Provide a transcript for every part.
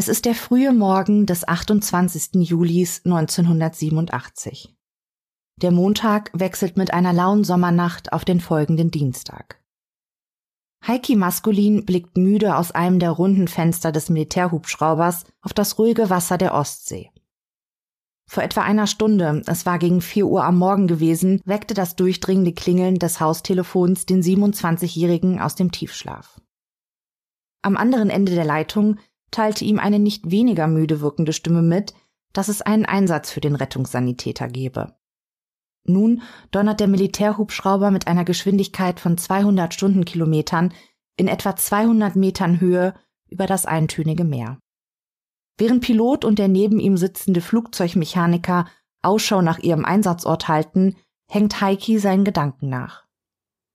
Es ist der frühe Morgen des 28. Julis 1987. Der Montag wechselt mit einer lauen Sommernacht auf den folgenden Dienstag. Heiki Maskulin blickt müde aus einem der runden Fenster des Militärhubschraubers auf das ruhige Wasser der Ostsee. Vor etwa einer Stunde, es war gegen vier Uhr am Morgen gewesen, weckte das durchdringende Klingeln des Haustelefons den 27-Jährigen aus dem Tiefschlaf. Am anderen Ende der Leitung teilte ihm eine nicht weniger müde wirkende Stimme mit, dass es einen Einsatz für den Rettungssanitäter gebe. Nun donnert der Militärhubschrauber mit einer Geschwindigkeit von 200 Stundenkilometern in etwa 200 Metern Höhe über das eintönige Meer. Während Pilot und der neben ihm sitzende Flugzeugmechaniker Ausschau nach ihrem Einsatzort halten, hängt Heiki seinen Gedanken nach.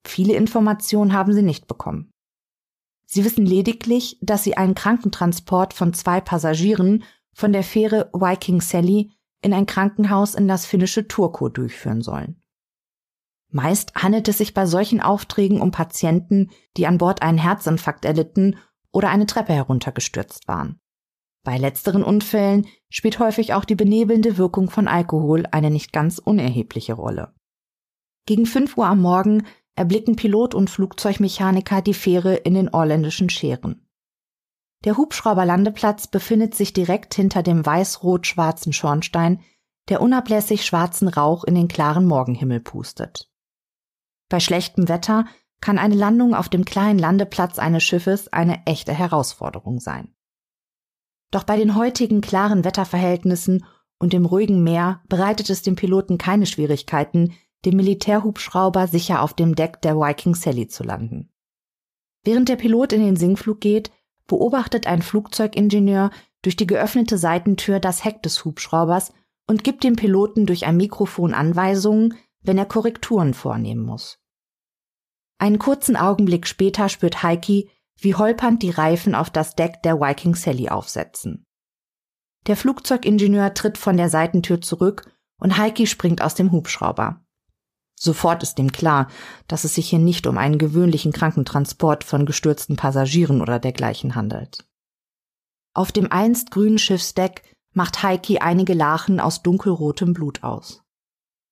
Viele Informationen haben sie nicht bekommen. Sie wissen lediglich, dass sie einen Krankentransport von zwei Passagieren von der Fähre Viking Sally in ein Krankenhaus in das finnische Turku durchführen sollen. Meist handelt es sich bei solchen Aufträgen um Patienten, die an Bord einen Herzinfarkt erlitten oder eine Treppe heruntergestürzt waren. Bei letzteren Unfällen spielt häufig auch die benebelnde Wirkung von Alkohol eine nicht ganz unerhebliche Rolle. Gegen 5 Uhr am Morgen erblicken Pilot und Flugzeugmechaniker die Fähre in den orländischen Scheren. Der Hubschrauberlandeplatz befindet sich direkt hinter dem weiß-rot-schwarzen Schornstein, der unablässig schwarzen Rauch in den klaren Morgenhimmel pustet. Bei schlechtem Wetter kann eine Landung auf dem kleinen Landeplatz eines Schiffes eine echte Herausforderung sein. Doch bei den heutigen klaren Wetterverhältnissen und dem ruhigen Meer bereitet es dem Piloten keine Schwierigkeiten, dem Militärhubschrauber sicher auf dem Deck der Viking Sally zu landen. Während der Pilot in den Sinkflug geht, beobachtet ein Flugzeugingenieur durch die geöffnete Seitentür das Heck des Hubschraubers und gibt dem Piloten durch ein Mikrofon Anweisungen, wenn er Korrekturen vornehmen muss. Einen kurzen Augenblick später spürt Heiki, wie holpernd die Reifen auf das Deck der Viking Sally aufsetzen. Der Flugzeugingenieur tritt von der Seitentür zurück und Heiki springt aus dem Hubschrauber. Sofort ist ihm klar, dass es sich hier nicht um einen gewöhnlichen Krankentransport von gestürzten Passagieren oder dergleichen handelt. Auf dem einst grünen Schiffsdeck macht Heiki einige Lachen aus dunkelrotem Blut aus.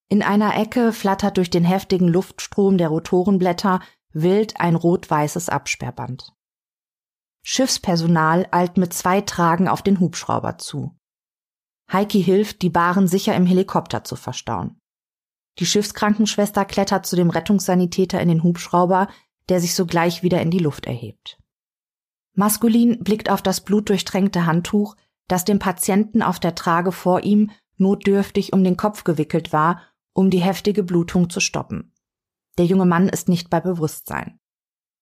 In einer Ecke flattert durch den heftigen Luftstrom der Rotorenblätter wild ein rot-weißes Absperrband. Schiffspersonal eilt mit zwei Tragen auf den Hubschrauber zu. Heiki hilft, die Baren sicher im Helikopter zu verstauen. Die Schiffskrankenschwester klettert zu dem Rettungssanitäter in den Hubschrauber, der sich sogleich wieder in die Luft erhebt. Maskulin blickt auf das blutdurchtränkte Handtuch, das dem Patienten auf der Trage vor ihm notdürftig um den Kopf gewickelt war, um die heftige Blutung zu stoppen. Der junge Mann ist nicht bei Bewusstsein.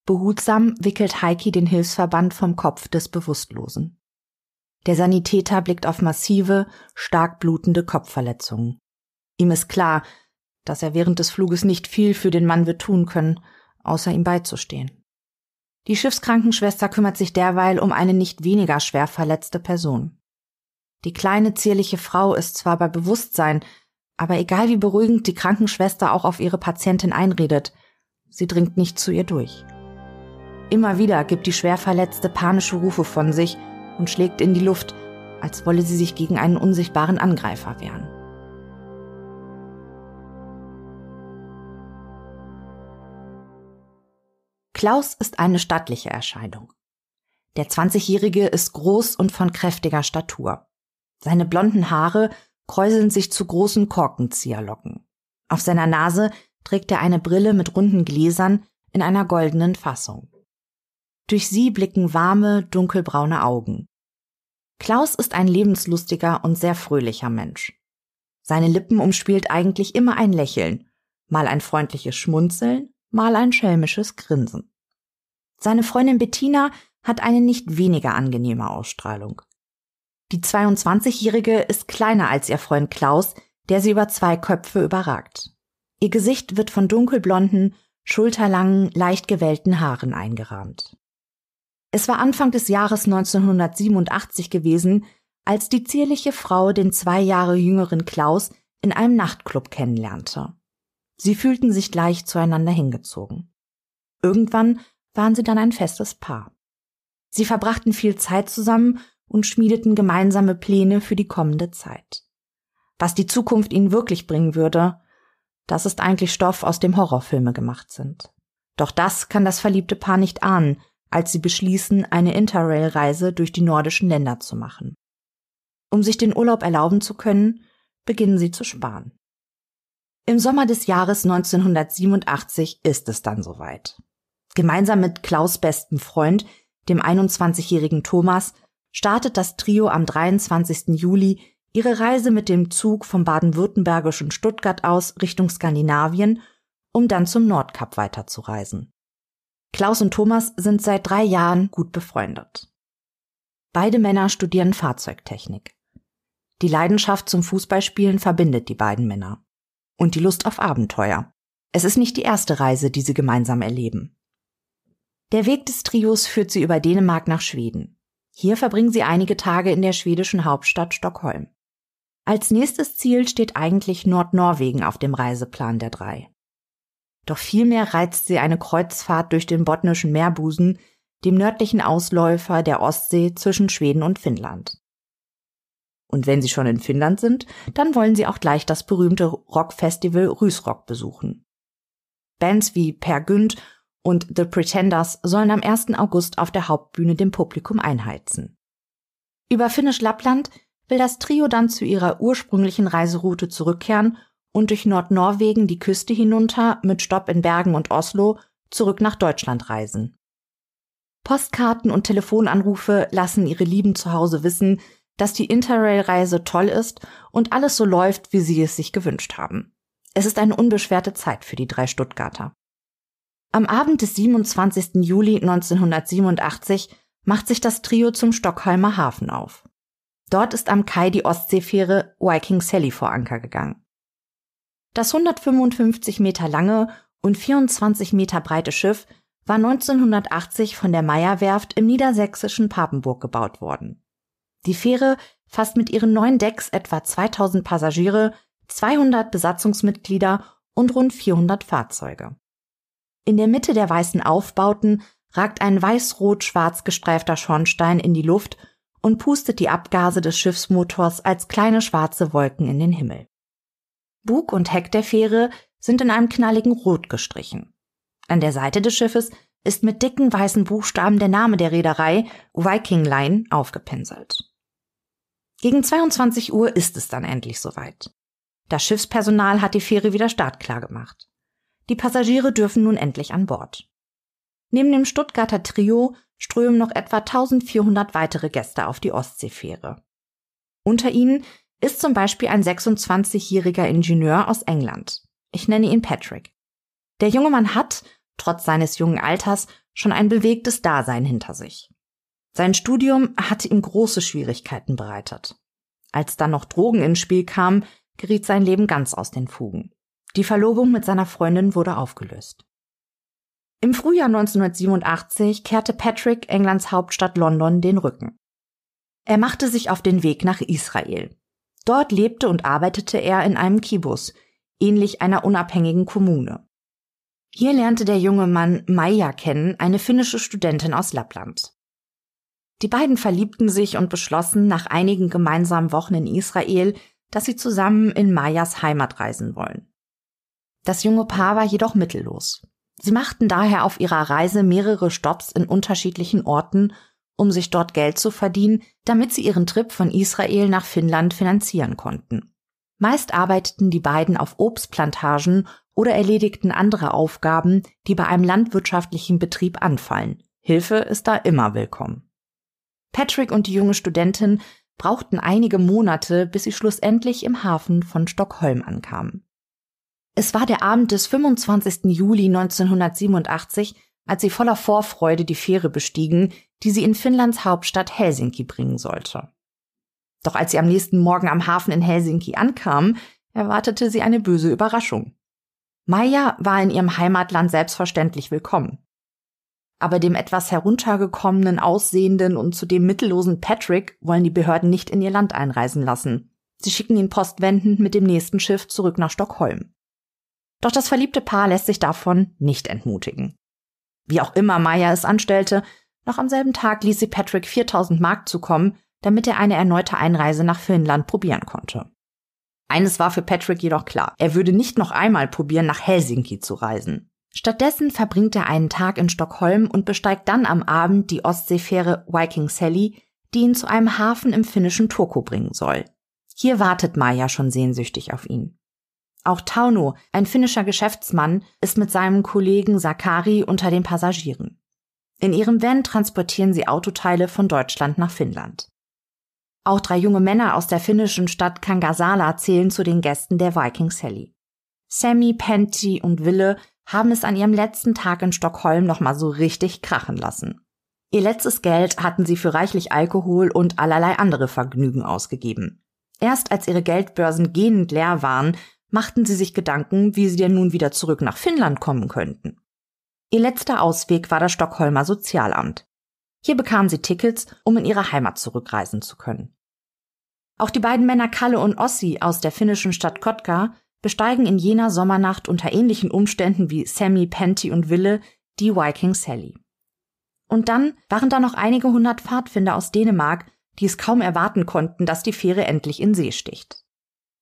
Behutsam wickelt Heiki den Hilfsverband vom Kopf des Bewusstlosen. Der Sanitäter blickt auf massive, stark blutende Kopfverletzungen. Ihm ist klar, dass er während des Fluges nicht viel für den Mann wird tun können, außer ihm beizustehen. Die Schiffskrankenschwester kümmert sich derweil um eine nicht weniger schwer verletzte Person. Die kleine zierliche Frau ist zwar bei Bewusstsein, aber egal wie beruhigend die Krankenschwester auch auf ihre Patientin einredet, sie dringt nicht zu ihr durch. Immer wieder gibt die Schwerverletzte panische Rufe von sich und schlägt in die Luft, als wolle sie sich gegen einen unsichtbaren Angreifer wehren. Klaus ist eine stattliche Erscheinung. Der 20-Jährige ist groß und von kräftiger Statur. Seine blonden Haare kräuseln sich zu großen Korkenzieherlocken. Auf seiner Nase trägt er eine Brille mit runden Gläsern in einer goldenen Fassung. Durch sie blicken warme, dunkelbraune Augen. Klaus ist ein lebenslustiger und sehr fröhlicher Mensch. Seine Lippen umspielt eigentlich immer ein Lächeln, mal ein freundliches Schmunzeln, mal ein schelmisches Grinsen. Seine Freundin Bettina hat eine nicht weniger angenehme Ausstrahlung. Die 22-Jährige ist kleiner als ihr Freund Klaus, der sie über zwei Köpfe überragt. Ihr Gesicht wird von dunkelblonden, schulterlangen, leicht gewellten Haaren eingerahmt. Es war Anfang des Jahres 1987 gewesen, als die zierliche Frau den zwei Jahre jüngeren Klaus in einem Nachtclub kennenlernte. Sie fühlten sich gleich zueinander hingezogen. Irgendwann waren sie dann ein festes Paar. Sie verbrachten viel Zeit zusammen und schmiedeten gemeinsame Pläne für die kommende Zeit. Was die Zukunft ihnen wirklich bringen würde, das ist eigentlich Stoff, aus dem Horrorfilme gemacht sind. Doch das kann das verliebte Paar nicht ahnen, als sie beschließen, eine Interrail-Reise durch die nordischen Länder zu machen. Um sich den Urlaub erlauben zu können, beginnen sie zu sparen. Im Sommer des Jahres 1987 ist es dann soweit. Gemeinsam mit Klaus bestem Freund, dem 21-jährigen Thomas, startet das Trio am 23. Juli ihre Reise mit dem Zug vom baden-württembergischen Stuttgart aus Richtung Skandinavien, um dann zum Nordkap weiterzureisen. Klaus und Thomas sind seit drei Jahren gut befreundet. Beide Männer studieren Fahrzeugtechnik. Die Leidenschaft zum Fußballspielen verbindet die beiden Männer. Und die Lust auf Abenteuer. Es ist nicht die erste Reise, die sie gemeinsam erleben. Der Weg des Trios führt sie über Dänemark nach Schweden. Hier verbringen sie einige Tage in der schwedischen Hauptstadt Stockholm. Als nächstes Ziel steht eigentlich Nordnorwegen auf dem Reiseplan der drei. Doch vielmehr reizt sie eine Kreuzfahrt durch den botnischen Meerbusen, dem nördlichen Ausläufer der Ostsee zwischen Schweden und Finnland. Und wenn sie schon in Finnland sind, dann wollen sie auch gleich das berühmte Rockfestival Rysrock besuchen. Bands wie Per Günd und The Pretenders sollen am 1. August auf der Hauptbühne dem Publikum einheizen. Über Finnisch Lappland will das Trio dann zu ihrer ursprünglichen Reiseroute zurückkehren und durch Nordnorwegen die Küste hinunter mit Stopp in Bergen und Oslo zurück nach Deutschland reisen. Postkarten und Telefonanrufe lassen ihre Lieben zu Hause wissen, dass die Interrail-Reise toll ist und alles so läuft, wie sie es sich gewünscht haben. Es ist eine unbeschwerte Zeit für die drei Stuttgarter. Am Abend des 27. Juli 1987 macht sich das Trio zum Stockholmer Hafen auf. Dort ist am Kai die Ostseefähre Viking Sally vor Anker gegangen. Das 155 Meter lange und 24 Meter breite Schiff war 1980 von der Meyer-Werft im niedersächsischen Papenburg gebaut worden. Die Fähre fasst mit ihren neun Decks etwa 2000 Passagiere, 200 Besatzungsmitglieder und rund 400 Fahrzeuge. In der Mitte der weißen Aufbauten ragt ein weiß-rot-schwarz gestreifter Schornstein in die Luft und pustet die Abgase des Schiffsmotors als kleine schwarze Wolken in den Himmel. Bug und Heck der Fähre sind in einem knalligen Rot gestrichen. An der Seite des Schiffes ist mit dicken weißen Buchstaben der Name der Reederei Viking Line aufgepinselt. Gegen 22 Uhr ist es dann endlich soweit. Das Schiffspersonal hat die Fähre wieder startklar gemacht. Die Passagiere dürfen nun endlich an Bord. Neben dem Stuttgarter Trio strömen noch etwa 1400 weitere Gäste auf die Ostseefähre. Unter ihnen ist zum Beispiel ein 26-jähriger Ingenieur aus England. Ich nenne ihn Patrick. Der junge Mann hat, trotz seines jungen Alters, schon ein bewegtes Dasein hinter sich. Sein Studium hatte ihm große Schwierigkeiten bereitet. Als dann noch Drogen ins Spiel kamen, geriet sein Leben ganz aus den Fugen. Die Verlobung mit seiner Freundin wurde aufgelöst. Im Frühjahr 1987 kehrte Patrick Englands Hauptstadt London den Rücken. Er machte sich auf den Weg nach Israel. Dort lebte und arbeitete er in einem Kibbutz, ähnlich einer unabhängigen Kommune. Hier lernte der junge Mann Maja kennen, eine finnische Studentin aus Lappland. Die beiden verliebten sich und beschlossen nach einigen gemeinsamen Wochen in Israel, dass sie zusammen in Mayas Heimat reisen wollen. Das junge Paar war jedoch mittellos. Sie machten daher auf ihrer Reise mehrere Stops in unterschiedlichen Orten, um sich dort Geld zu verdienen, damit sie ihren Trip von Israel nach Finnland finanzieren konnten. Meist arbeiteten die beiden auf Obstplantagen oder erledigten andere Aufgaben, die bei einem landwirtschaftlichen Betrieb anfallen. Hilfe ist da immer willkommen. Patrick und die junge Studentin brauchten einige Monate, bis sie schlussendlich im Hafen von Stockholm ankamen. Es war der Abend des 25. Juli 1987, als sie voller Vorfreude die Fähre bestiegen, die sie in Finnlands Hauptstadt Helsinki bringen sollte. Doch als sie am nächsten Morgen am Hafen in Helsinki ankam, erwartete sie eine böse Überraschung. Maja war in ihrem Heimatland selbstverständlich willkommen. Aber dem etwas heruntergekommenen, aussehenden und zudem mittellosen Patrick wollen die Behörden nicht in ihr Land einreisen lassen. Sie schicken ihn postwendend mit dem nächsten Schiff zurück nach Stockholm. Doch das verliebte Paar lässt sich davon nicht entmutigen. Wie auch immer Maya es anstellte, noch am selben Tag ließ sie Patrick 4000 Mark zukommen, damit er eine erneute Einreise nach Finnland probieren konnte. Eines war für Patrick jedoch klar. Er würde nicht noch einmal probieren, nach Helsinki zu reisen. Stattdessen verbringt er einen Tag in Stockholm und besteigt dann am Abend die Ostseefähre Viking Sally, die ihn zu einem Hafen im finnischen Turku bringen soll. Hier wartet Maja schon sehnsüchtig auf ihn. Auch Tauno, ein finnischer Geschäftsmann, ist mit seinem Kollegen Sakari unter den Passagieren. In ihrem Van transportieren sie Autoteile von Deutschland nach Finnland. Auch drei junge Männer aus der finnischen Stadt Kangasala zählen zu den Gästen der Viking Sally. Sammy, Penty und Wille haben es an ihrem letzten Tag in Stockholm nochmal so richtig krachen lassen. Ihr letztes Geld hatten sie für reichlich Alkohol und allerlei andere Vergnügen ausgegeben. Erst als ihre Geldbörsen gähnend leer waren, machten sie sich Gedanken, wie sie denn nun wieder zurück nach Finnland kommen könnten. Ihr letzter Ausweg war das Stockholmer Sozialamt. Hier bekamen sie Tickets, um in ihre Heimat zurückreisen zu können. Auch die beiden Männer Kalle und Ossi aus der finnischen Stadt Kotka besteigen in jener Sommernacht unter ähnlichen Umständen wie Sammy, Penty und Wille die Viking Sally. Und dann waren da noch einige hundert Pfadfinder aus Dänemark, die es kaum erwarten konnten, dass die Fähre endlich in See sticht.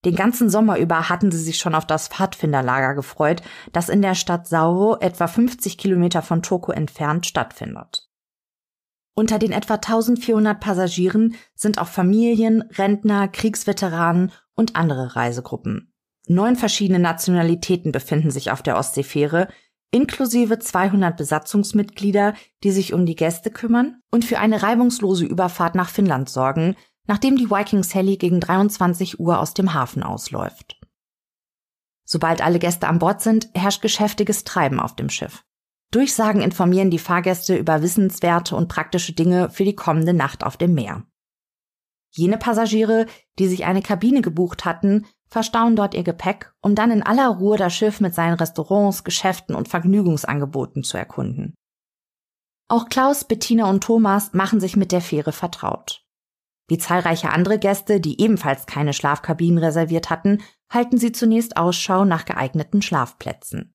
Den ganzen Sommer über hatten sie sich schon auf das Pfadfinderlager gefreut, das in der Stadt Sauro, etwa 50 Kilometer von Toko entfernt, stattfindet. Unter den etwa 1400 Passagieren sind auch Familien, Rentner, Kriegsveteranen und andere Reisegruppen. Neun verschiedene Nationalitäten befinden sich auf der Ostseefähre, inklusive 200 Besatzungsmitglieder, die sich um die Gäste kümmern und für eine reibungslose Überfahrt nach Finnland sorgen, nachdem die Viking Sally gegen 23 Uhr aus dem Hafen ausläuft. Sobald alle Gäste an Bord sind, herrscht geschäftiges Treiben auf dem Schiff. Durchsagen informieren die Fahrgäste über wissenswerte und praktische Dinge für die kommende Nacht auf dem Meer. Jene Passagiere, die sich eine Kabine gebucht hatten, verstauen dort ihr Gepäck, um dann in aller Ruhe das Schiff mit seinen Restaurants, Geschäften und Vergnügungsangeboten zu erkunden. Auch Klaus, Bettina und Thomas machen sich mit der Fähre vertraut. Wie zahlreiche andere Gäste, die ebenfalls keine Schlafkabinen reserviert hatten, halten sie zunächst Ausschau nach geeigneten Schlafplätzen.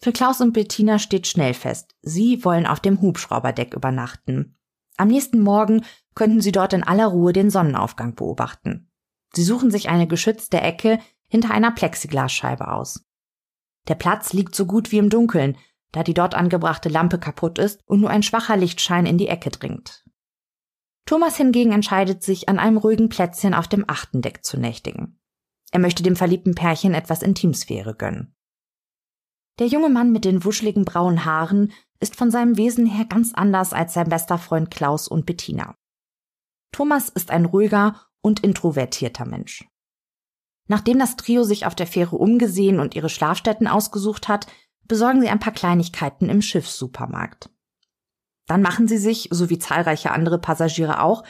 Für Klaus und Bettina steht schnell fest, sie wollen auf dem Hubschrauberdeck übernachten. Am nächsten Morgen könnten sie dort in aller Ruhe den Sonnenaufgang beobachten. Sie suchen sich eine geschützte Ecke hinter einer Plexiglasscheibe aus. Der Platz liegt so gut wie im Dunkeln, da die dort angebrachte Lampe kaputt ist und nur ein schwacher Lichtschein in die Ecke dringt. Thomas hingegen entscheidet sich, an einem ruhigen Plätzchen auf dem achten Deck zu nächtigen. Er möchte dem verliebten Pärchen etwas Intimsphäre gönnen. Der junge Mann mit den wuscheligen braunen Haaren ist von seinem Wesen her ganz anders als sein bester Freund Klaus und Bettina. Thomas ist ein ruhiger und introvertierter Mensch. Nachdem das Trio sich auf der Fähre umgesehen und ihre Schlafstätten ausgesucht hat, besorgen sie ein paar Kleinigkeiten im Schiffssupermarkt. Dann machen sie sich, so wie zahlreiche andere Passagiere auch,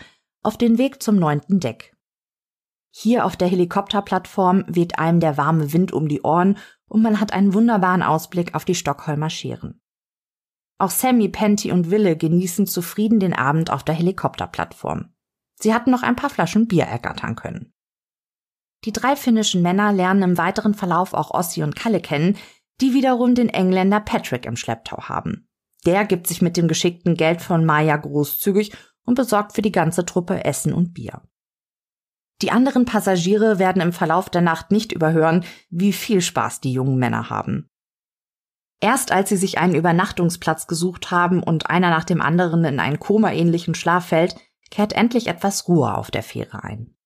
auf den Weg zum neunten Deck. Hier auf der Helikopterplattform weht einem der warme Wind um die Ohren und man hat einen wunderbaren Ausblick auf die Stockholmer Scheren. Auch Sammy, Penty und Wille genießen zufrieden den Abend auf der Helikopterplattform. Sie hatten noch ein paar Flaschen Bier ergattern können. Die drei finnischen Männer lernen im weiteren Verlauf auch Ossi und Kalle kennen, die wiederum den Engländer Patrick im Schlepptau haben. Der gibt sich mit dem geschickten Geld von Maya großzügig und besorgt für die ganze Truppe Essen und Bier. Die anderen Passagiere werden im Verlauf der Nacht nicht überhören, wie viel Spaß die jungen Männer haben. Erst als sie sich einen Übernachtungsplatz gesucht haben und einer nach dem anderen in einen komaähnlichen Schlaf fällt, kehrt endlich etwas Ruhe auf der Fähre ein.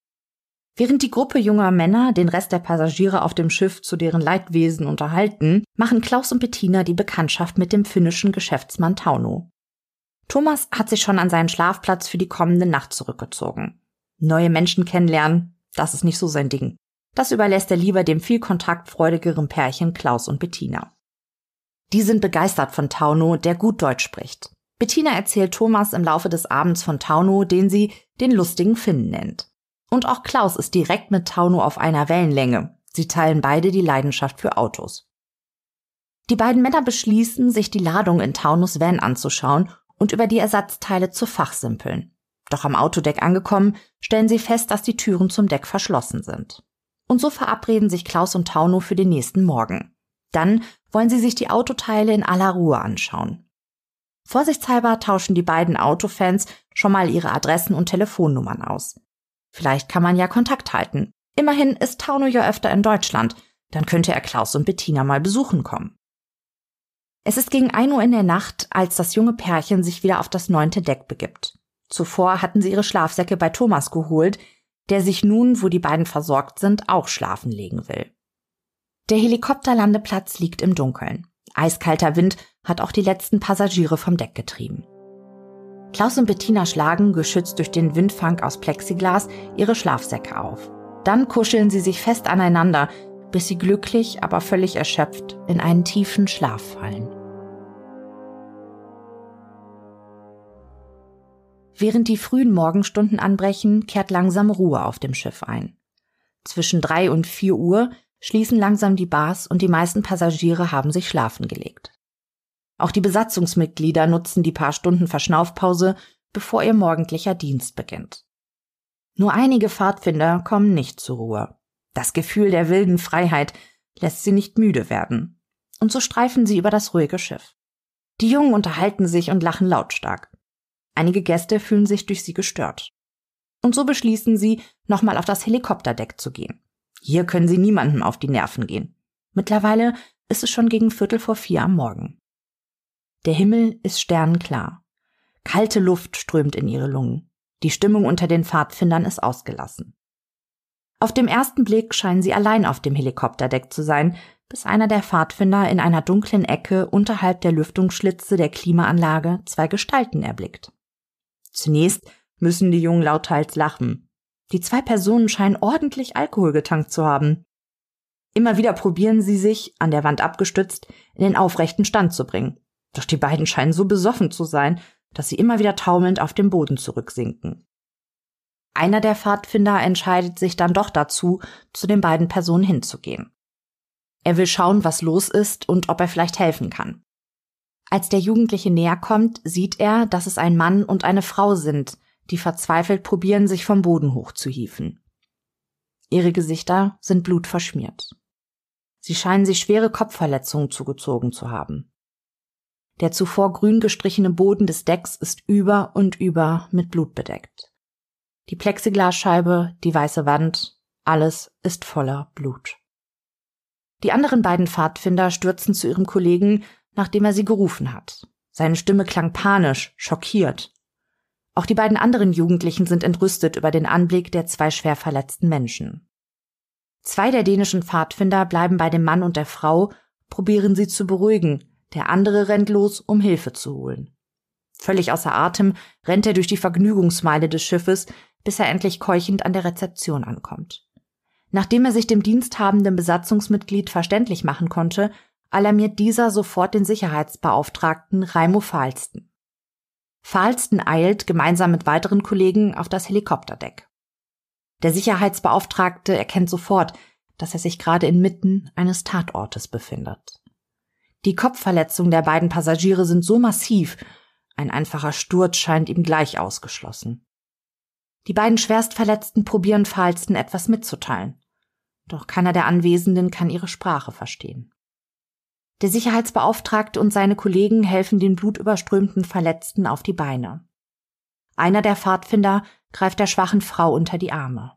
Während die Gruppe junger Männer den Rest der Passagiere auf dem Schiff zu deren Leidwesen unterhalten, machen Klaus und Bettina die Bekanntschaft mit dem finnischen Geschäftsmann Tauno. Thomas hat sich schon an seinen Schlafplatz für die kommende Nacht zurückgezogen. Neue Menschen kennenlernen, das ist nicht so sein Ding. Das überlässt er lieber dem viel kontaktfreudigeren Pärchen Klaus und Bettina. Die sind begeistert von Tauno, der gut Deutsch spricht. Bettina erzählt Thomas im Laufe des Abends von Tauno, den sie den lustigen Finn nennt. Und auch Klaus ist direkt mit Tauno auf einer Wellenlänge. Sie teilen beide die Leidenschaft für Autos. Die beiden Männer beschließen, sich die Ladung in Taunos Van anzuschauen und über die Ersatzteile zu fachsimpeln. Doch am Autodeck angekommen, stellen sie fest, dass die Türen zum Deck verschlossen sind. Und so verabreden sich Klaus und Tauno für den nächsten Morgen. Dann wollen sie sich die Autoteile in aller Ruhe anschauen. Vorsichtshalber tauschen die beiden Autofans schon mal ihre Adressen und Telefonnummern aus. Vielleicht kann man ja Kontakt halten. Immerhin ist Tauno ja öfter in Deutschland. Dann könnte er Klaus und Bettina mal besuchen kommen. Es ist gegen ein Uhr in der Nacht, als das junge Pärchen sich wieder auf das neunte Deck begibt. Zuvor hatten sie ihre Schlafsäcke bei Thomas geholt, der sich nun, wo die beiden versorgt sind, auch schlafen legen will. Der Helikopterlandeplatz liegt im Dunkeln. Eiskalter Wind hat auch die letzten Passagiere vom Deck getrieben. Klaus und Bettina schlagen, geschützt durch den Windfang aus Plexiglas, ihre Schlafsäcke auf. Dann kuscheln sie sich fest aneinander, bis sie glücklich, aber völlig erschöpft in einen tiefen Schlaf fallen. Während die frühen Morgenstunden anbrechen, kehrt langsam Ruhe auf dem Schiff ein. Zwischen drei und vier Uhr schließen langsam die Bars und die meisten Passagiere haben sich schlafen gelegt. Auch die Besatzungsmitglieder nutzen die paar Stunden Verschnaufpause, bevor ihr morgendlicher Dienst beginnt. Nur einige Pfadfinder kommen nicht zur Ruhe. Das Gefühl der wilden Freiheit lässt sie nicht müde werden. Und so streifen sie über das ruhige Schiff. Die Jungen unterhalten sich und lachen lautstark. Einige Gäste fühlen sich durch sie gestört. Und so beschließen sie, nochmal auf das Helikopterdeck zu gehen. Hier können sie niemandem auf die Nerven gehen. Mittlerweile ist es schon gegen Viertel vor vier am Morgen. Der Himmel ist sternenklar. Kalte Luft strömt in ihre Lungen. Die Stimmung unter den Pfadfindern ist ausgelassen. Auf dem ersten Blick scheinen sie allein auf dem Helikopterdeck zu sein, bis einer der Pfadfinder in einer dunklen Ecke unterhalb der Lüftungsschlitze der Klimaanlage zwei Gestalten erblickt. Zunächst müssen die Jungen lauthals lachen. Die zwei Personen scheinen ordentlich Alkohol getankt zu haben. Immer wieder probieren sie sich, an der Wand abgestützt, in den aufrechten Stand zu bringen. Doch die beiden scheinen so besoffen zu sein, dass sie immer wieder taumelnd auf dem Boden zurücksinken. Einer der Pfadfinder entscheidet sich dann doch dazu, zu den beiden Personen hinzugehen. Er will schauen, was los ist und ob er vielleicht helfen kann. Als der Jugendliche näher kommt, sieht er, dass es ein Mann und eine Frau sind, die verzweifelt probieren, sich vom Boden hochzuhieven. Ihre Gesichter sind blutverschmiert. Sie scheinen sich schwere Kopfverletzungen zugezogen zu haben. Der zuvor grün gestrichene Boden des Decks ist über und über mit Blut bedeckt. Die Plexiglasscheibe, die weiße Wand, alles ist voller Blut. Die anderen beiden Pfadfinder stürzen zu ihrem Kollegen, nachdem er sie gerufen hat. Seine Stimme klang panisch, schockiert. Auch die beiden anderen Jugendlichen sind entrüstet über den Anblick der zwei schwer verletzten Menschen. Zwei der dänischen Pfadfinder bleiben bei dem Mann und der Frau, probieren sie zu beruhigen, der andere rennt los, um Hilfe zu holen. Völlig außer Atem rennt er durch die Vergnügungsmeile des Schiffes, bis er endlich keuchend an der Rezeption ankommt. Nachdem er sich dem diensthabenden Besatzungsmitglied verständlich machen konnte, alarmiert dieser sofort den Sicherheitsbeauftragten Raimo Fahlsten. Fahlsten eilt gemeinsam mit weiteren Kollegen auf das Helikopterdeck. Der Sicherheitsbeauftragte erkennt sofort, dass er sich gerade inmitten eines Tatortes befindet. Die Kopfverletzungen der beiden Passagiere sind so massiv, ein einfacher Sturz scheint ihm gleich ausgeschlossen. Die beiden Schwerstverletzten probieren Falsten etwas mitzuteilen. Doch keiner der Anwesenden kann ihre Sprache verstehen. Der Sicherheitsbeauftragte und seine Kollegen helfen den blutüberströmten Verletzten auf die Beine. Einer der Pfadfinder greift der schwachen Frau unter die Arme.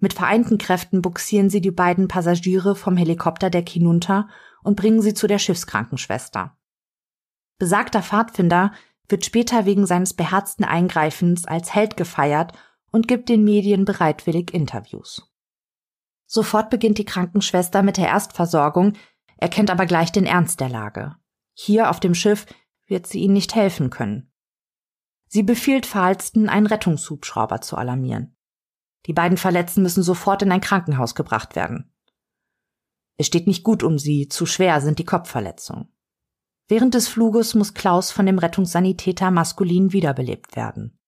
Mit vereinten Kräften buxieren sie die beiden Passagiere vom Helikopterdeck hinunter und bringen sie zu der Schiffskrankenschwester. Besagter Pfadfinder wird später wegen seines beherzten Eingreifens als Held gefeiert und gibt den Medien bereitwillig Interviews. Sofort beginnt die Krankenschwester mit der Erstversorgung, erkennt aber gleich den Ernst der Lage. Hier auf dem Schiff wird sie ihnen nicht helfen können. Sie befiehlt Falsten, einen Rettungshubschrauber zu alarmieren. Die beiden Verletzten müssen sofort in ein Krankenhaus gebracht werden. Es steht nicht gut um sie, zu schwer sind die Kopfverletzungen. Während des Fluges muss Klaus von dem Rettungssanitäter maskulin wiederbelebt werden.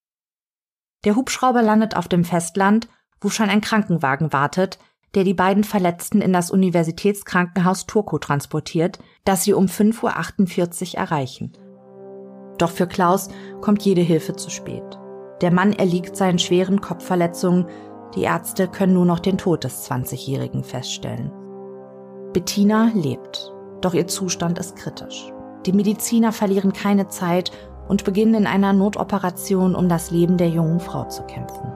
Der Hubschrauber landet auf dem Festland, wo schon ein Krankenwagen wartet, der die beiden Verletzten in das Universitätskrankenhaus Turku transportiert, das sie um 5.48 Uhr erreichen. Doch für Klaus kommt jede Hilfe zu spät. Der Mann erliegt seinen schweren Kopfverletzungen, die Ärzte können nur noch den Tod des 20-Jährigen feststellen. Bettina lebt, doch ihr Zustand ist kritisch. Die Mediziner verlieren keine Zeit und beginnen in einer Notoperation, um das Leben der jungen Frau zu kämpfen.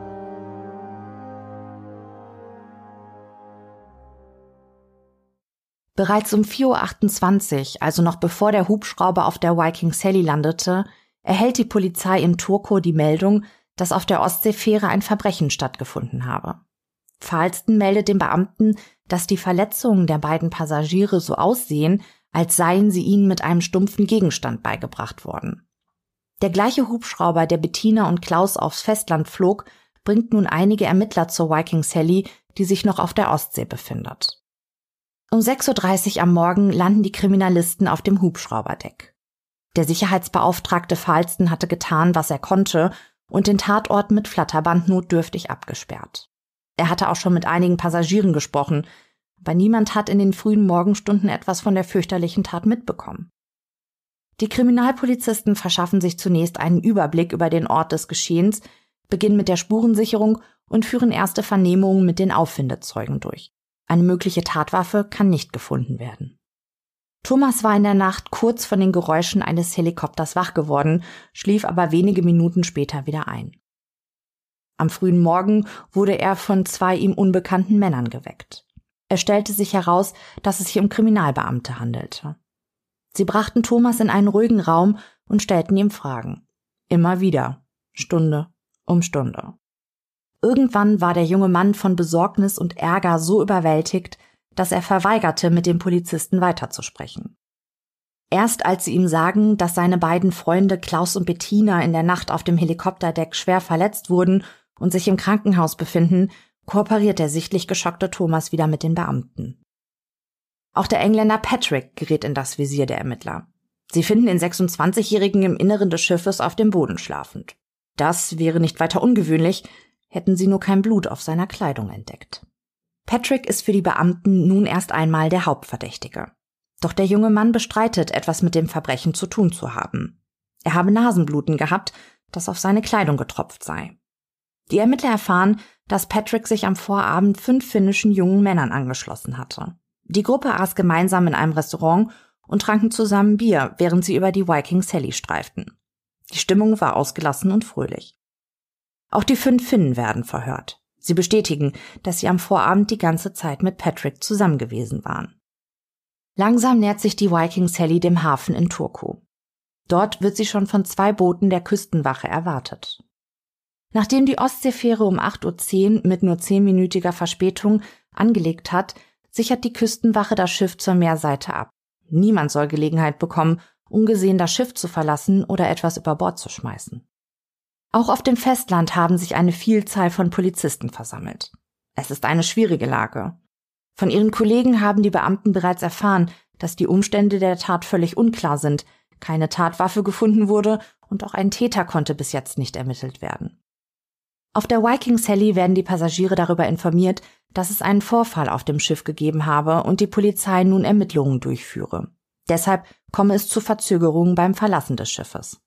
Bereits um 4.28 Uhr, also noch bevor der Hubschrauber auf der Viking Sally landete, erhält die Polizei in Turku die Meldung, dass auf der Ostseefähre ein Verbrechen stattgefunden habe. Falsten meldet dem Beamten, dass die Verletzungen der beiden Passagiere so aussehen, als seien sie ihnen mit einem stumpfen Gegenstand beigebracht worden. Der gleiche Hubschrauber, der Bettina und Klaus aufs Festland flog, bringt nun einige Ermittler zur Viking Sally, die sich noch auf der Ostsee befindet. Um 6.30 Uhr am Morgen landen die Kriminalisten auf dem Hubschrauberdeck. Der Sicherheitsbeauftragte Falsten hatte getan, was er konnte und den Tatort mit Flatterband notdürftig abgesperrt. Er hatte auch schon mit einigen Passagieren gesprochen, aber niemand hat in den frühen Morgenstunden etwas von der fürchterlichen Tat mitbekommen. Die Kriminalpolizisten verschaffen sich zunächst einen Überblick über den Ort des Geschehens, beginnen mit der Spurensicherung und führen erste Vernehmungen mit den Auffindezeugen durch. Eine mögliche Tatwaffe kann nicht gefunden werden. Thomas war in der Nacht kurz von den Geräuschen eines Helikopters wach geworden, schlief aber wenige Minuten später wieder ein. Am frühen Morgen wurde er von zwei ihm unbekannten Männern geweckt. Es stellte sich heraus, dass es sich um Kriminalbeamte handelte. Sie brachten Thomas in einen ruhigen Raum und stellten ihm Fragen. Immer wieder, Stunde um Stunde. Irgendwann war der junge Mann von Besorgnis und Ärger so überwältigt, dass er verweigerte, mit dem Polizisten weiterzusprechen. Erst als sie ihm sagen, dass seine beiden Freunde Klaus und Bettina in der Nacht auf dem Helikopterdeck schwer verletzt wurden und sich im Krankenhaus befinden, kooperiert der sichtlich geschockte Thomas wieder mit den Beamten. Auch der Engländer Patrick gerät in das Visier der Ermittler. Sie finden den 26-Jährigen im Inneren des Schiffes auf dem Boden schlafend. Das wäre nicht weiter ungewöhnlich, hätten sie nur kein Blut auf seiner Kleidung entdeckt. Patrick ist für die Beamten nun erst einmal der Hauptverdächtige. Doch der junge Mann bestreitet, etwas mit dem Verbrechen zu tun zu haben. Er habe Nasenbluten gehabt, das auf seine Kleidung getropft sei. Die Ermittler erfahren, dass Patrick sich am Vorabend fünf finnischen jungen Männern angeschlossen hatte. Die Gruppe aß gemeinsam in einem Restaurant und tranken zusammen Bier, während sie über die Viking Sally streiften. Die Stimmung war ausgelassen und fröhlich. Auch die fünf Finnen werden verhört. Sie bestätigen, dass sie am Vorabend die ganze Zeit mit Patrick zusammen gewesen waren. Langsam nähert sich die Viking Sally dem Hafen in Turku. Dort wird sie schon von zwei Booten der Küstenwache erwartet. Nachdem die Ostseefähre um 8.10 Uhr mit nur zehnminütiger Verspätung angelegt hat, sichert die Küstenwache das Schiff zur Meerseite ab. Niemand soll Gelegenheit bekommen, ungesehen das Schiff zu verlassen oder etwas über Bord zu schmeißen. Auch auf dem Festland haben sich eine Vielzahl von Polizisten versammelt. Es ist eine schwierige Lage. Von ihren Kollegen haben die Beamten bereits erfahren, dass die Umstände der Tat völlig unklar sind, keine Tatwaffe gefunden wurde und auch ein Täter konnte bis jetzt nicht ermittelt werden. Auf der Viking Sally werden die Passagiere darüber informiert, dass es einen Vorfall auf dem Schiff gegeben habe und die Polizei nun Ermittlungen durchführe. Deshalb komme es zu Verzögerungen beim Verlassen des Schiffes.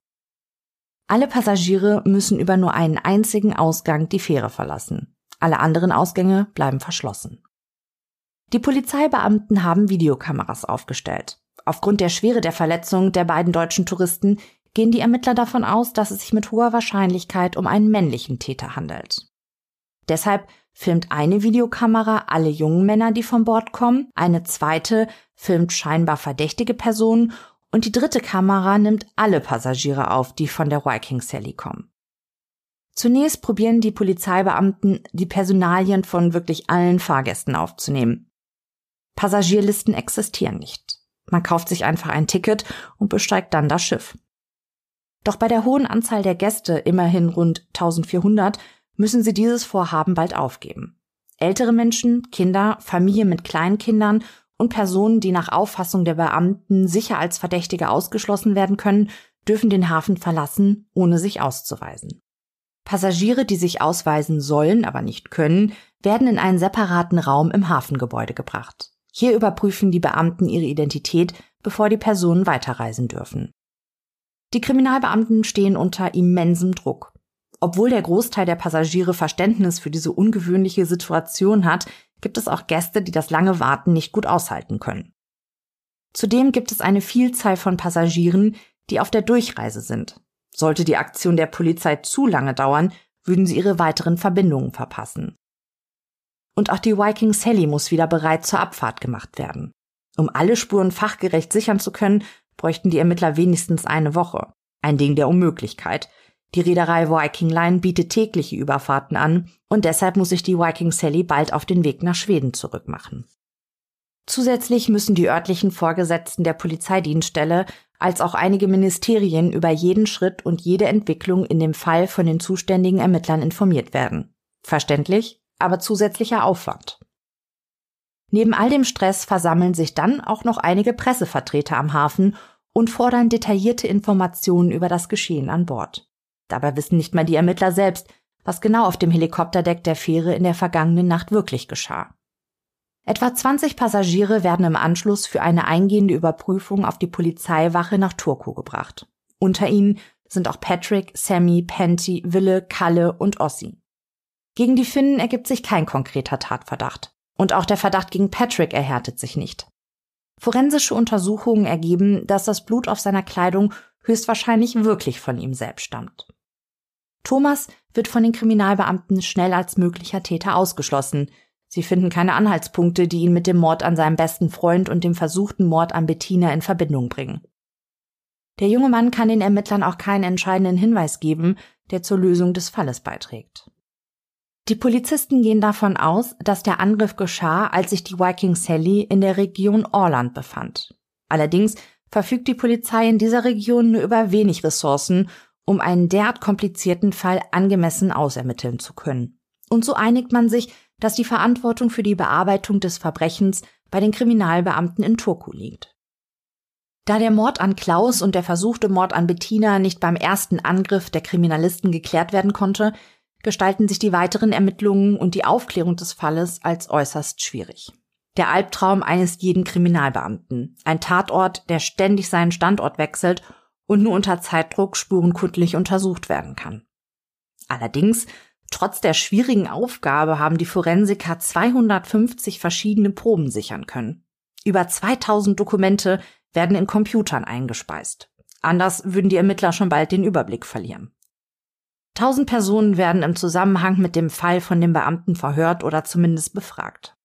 Alle Passagiere müssen über nur einen einzigen Ausgang die Fähre verlassen. Alle anderen Ausgänge bleiben verschlossen. Die Polizeibeamten haben Videokameras aufgestellt. Aufgrund der Schwere der Verletzung der beiden deutschen Touristen gehen die Ermittler davon aus, dass es sich mit hoher Wahrscheinlichkeit um einen männlichen Täter handelt. Deshalb filmt eine Videokamera alle jungen Männer, die von Bord kommen, eine zweite filmt scheinbar verdächtige Personen und die dritte Kamera nimmt alle Passagiere auf, die von der Viking Sally kommen. Zunächst probieren die Polizeibeamten, die Personalien von wirklich allen Fahrgästen aufzunehmen. Passagierlisten existieren nicht. Man kauft sich einfach ein Ticket und besteigt dann das Schiff. Doch bei der hohen Anzahl der Gäste, immerhin rund 1400, müssen sie dieses Vorhaben bald aufgeben. Ältere Menschen, Kinder, Familien mit Kleinkindern und Personen, die nach Auffassung der Beamten sicher als Verdächtige ausgeschlossen werden können, dürfen den Hafen verlassen, ohne sich auszuweisen. Passagiere, die sich ausweisen sollen, aber nicht können, werden in einen separaten Raum im Hafengebäude gebracht. Hier überprüfen die Beamten ihre Identität, bevor die Personen weiterreisen dürfen. Die Kriminalbeamten stehen unter immensem Druck. Obwohl der Großteil der Passagiere Verständnis für diese ungewöhnliche Situation hat, gibt es auch Gäste, die das lange Warten nicht gut aushalten können. Zudem gibt es eine Vielzahl von Passagieren, die auf der Durchreise sind. Sollte die Aktion der Polizei zu lange dauern, würden sie ihre weiteren Verbindungen verpassen. Und auch die Viking Sally muss wieder bereit zur Abfahrt gemacht werden. Um alle Spuren fachgerecht sichern zu können, bräuchten die Ermittler wenigstens eine Woche. Ein Ding der Unmöglichkeit. Die Reederei Viking Line bietet tägliche Überfahrten an und deshalb muss sich die Viking Sally bald auf den Weg nach Schweden zurückmachen. Zusätzlich müssen die örtlichen Vorgesetzten der Polizeidienststelle als auch einige Ministerien über jeden Schritt und jede Entwicklung in dem Fall von den zuständigen Ermittlern informiert werden. Verständlich, aber zusätzlicher Aufwand. Neben all dem Stress versammeln sich dann auch noch einige Pressevertreter am Hafen und fordern detaillierte Informationen über das Geschehen an Bord. Dabei wissen nicht mal die Ermittler selbst, was genau auf dem Helikopterdeck der Fähre in der vergangenen Nacht wirklich geschah. Etwa 20 Passagiere werden im Anschluss für eine eingehende Überprüfung auf die Polizeiwache nach Turku gebracht. Unter ihnen sind auch Patrick, Sammy, Penty, Wille, Kalle und Ossi. Gegen die Finnen ergibt sich kein konkreter Tatverdacht. Und auch der Verdacht gegen Patrick erhärtet sich nicht. Forensische Untersuchungen ergeben, dass das Blut auf seiner Kleidung höchstwahrscheinlich wirklich von ihm selbst stammt. Thomas wird von den Kriminalbeamten schnell als möglicher Täter ausgeschlossen, Sie finden keine Anhaltspunkte, die ihn mit dem Mord an seinem besten Freund und dem versuchten Mord an Bettina in Verbindung bringen. Der junge Mann kann den Ermittlern auch keinen entscheidenden Hinweis geben, der zur Lösung des Falles beiträgt. Die Polizisten gehen davon aus, dass der Angriff geschah, als sich die Viking Sally in der Region Orland befand. Allerdings verfügt die Polizei in dieser Region nur über wenig Ressourcen, um einen derart komplizierten Fall angemessen ausermitteln zu können. Und so einigt man sich, dass die Verantwortung für die Bearbeitung des Verbrechens bei den Kriminalbeamten in Turku liegt. Da der Mord an Klaus und der versuchte Mord an Bettina nicht beim ersten Angriff der Kriminalisten geklärt werden konnte, gestalten sich die weiteren Ermittlungen und die Aufklärung des Falles als äußerst schwierig. Der Albtraum eines jeden Kriminalbeamten. Ein Tatort, der ständig seinen Standort wechselt und nur unter Zeitdruck spurenkundlich untersucht werden kann. Allerdings Trotz der schwierigen Aufgabe haben die Forensiker 250 verschiedene Proben sichern können. Über 2000 Dokumente werden in Computern eingespeist. Anders würden die Ermittler schon bald den Überblick verlieren. Tausend Personen werden im Zusammenhang mit dem Fall von den Beamten verhört oder zumindest befragt.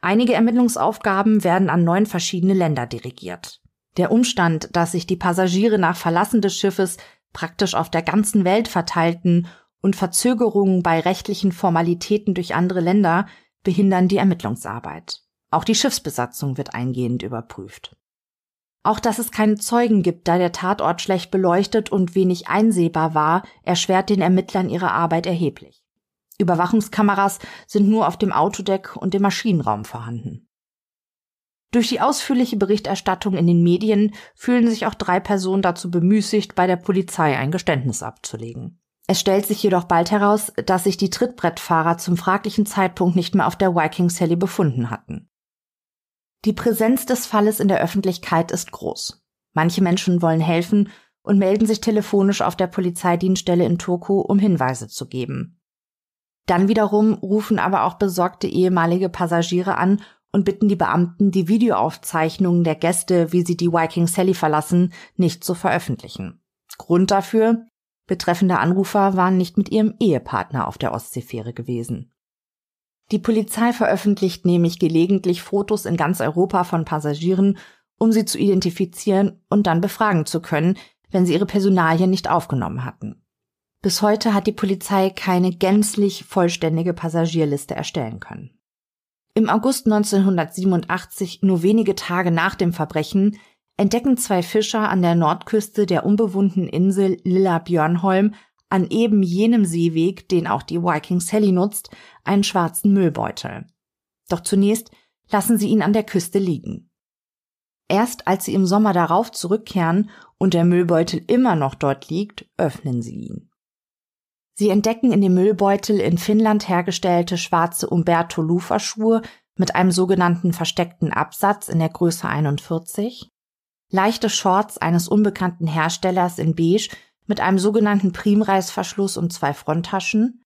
Einige Ermittlungsaufgaben werden an neun verschiedene Länder dirigiert. Der Umstand, dass sich die Passagiere nach Verlassen des Schiffes praktisch auf der ganzen Welt verteilten und Verzögerungen bei rechtlichen Formalitäten durch andere Länder behindern die Ermittlungsarbeit. Auch die Schiffsbesatzung wird eingehend überprüft. Auch dass es keine Zeugen gibt, da der Tatort schlecht beleuchtet und wenig einsehbar war, erschwert den Ermittlern ihre Arbeit erheblich. Überwachungskameras sind nur auf dem Autodeck und dem Maschinenraum vorhanden. Durch die ausführliche Berichterstattung in den Medien fühlen sich auch drei Personen dazu bemüßigt, bei der Polizei ein Geständnis abzulegen. Es stellt sich jedoch bald heraus, dass sich die Trittbrettfahrer zum fraglichen Zeitpunkt nicht mehr auf der Viking Sally befunden hatten. Die Präsenz des Falles in der Öffentlichkeit ist groß. Manche Menschen wollen helfen und melden sich telefonisch auf der Polizeidienststelle in Turku, um Hinweise zu geben. Dann wiederum rufen aber auch besorgte ehemalige Passagiere an und bitten die Beamten, die Videoaufzeichnungen der Gäste, wie sie die Viking Sally verlassen, nicht zu veröffentlichen. Grund dafür, Betreffende Anrufer waren nicht mit ihrem Ehepartner auf der Ostseefähre gewesen. Die Polizei veröffentlicht nämlich gelegentlich Fotos in ganz Europa von Passagieren, um sie zu identifizieren und dann befragen zu können, wenn sie ihre Personalien nicht aufgenommen hatten. Bis heute hat die Polizei keine gänzlich vollständige Passagierliste erstellen können. Im August 1987, nur wenige Tage nach dem Verbrechen, entdecken zwei Fischer an der Nordküste der unbewohnten Insel Lilla Björnholm an eben jenem Seeweg, den auch die Viking Sally nutzt, einen schwarzen Müllbeutel. Doch zunächst lassen sie ihn an der Küste liegen. Erst als sie im Sommer darauf zurückkehren und der Müllbeutel immer noch dort liegt, öffnen sie ihn. Sie entdecken in dem Müllbeutel in Finnland hergestellte schwarze Umberto Lufa Schuhe mit einem sogenannten versteckten Absatz in der Größe 41, leichte Shorts eines unbekannten Herstellers in beige mit einem sogenannten Primreißverschluss und zwei Fronttaschen,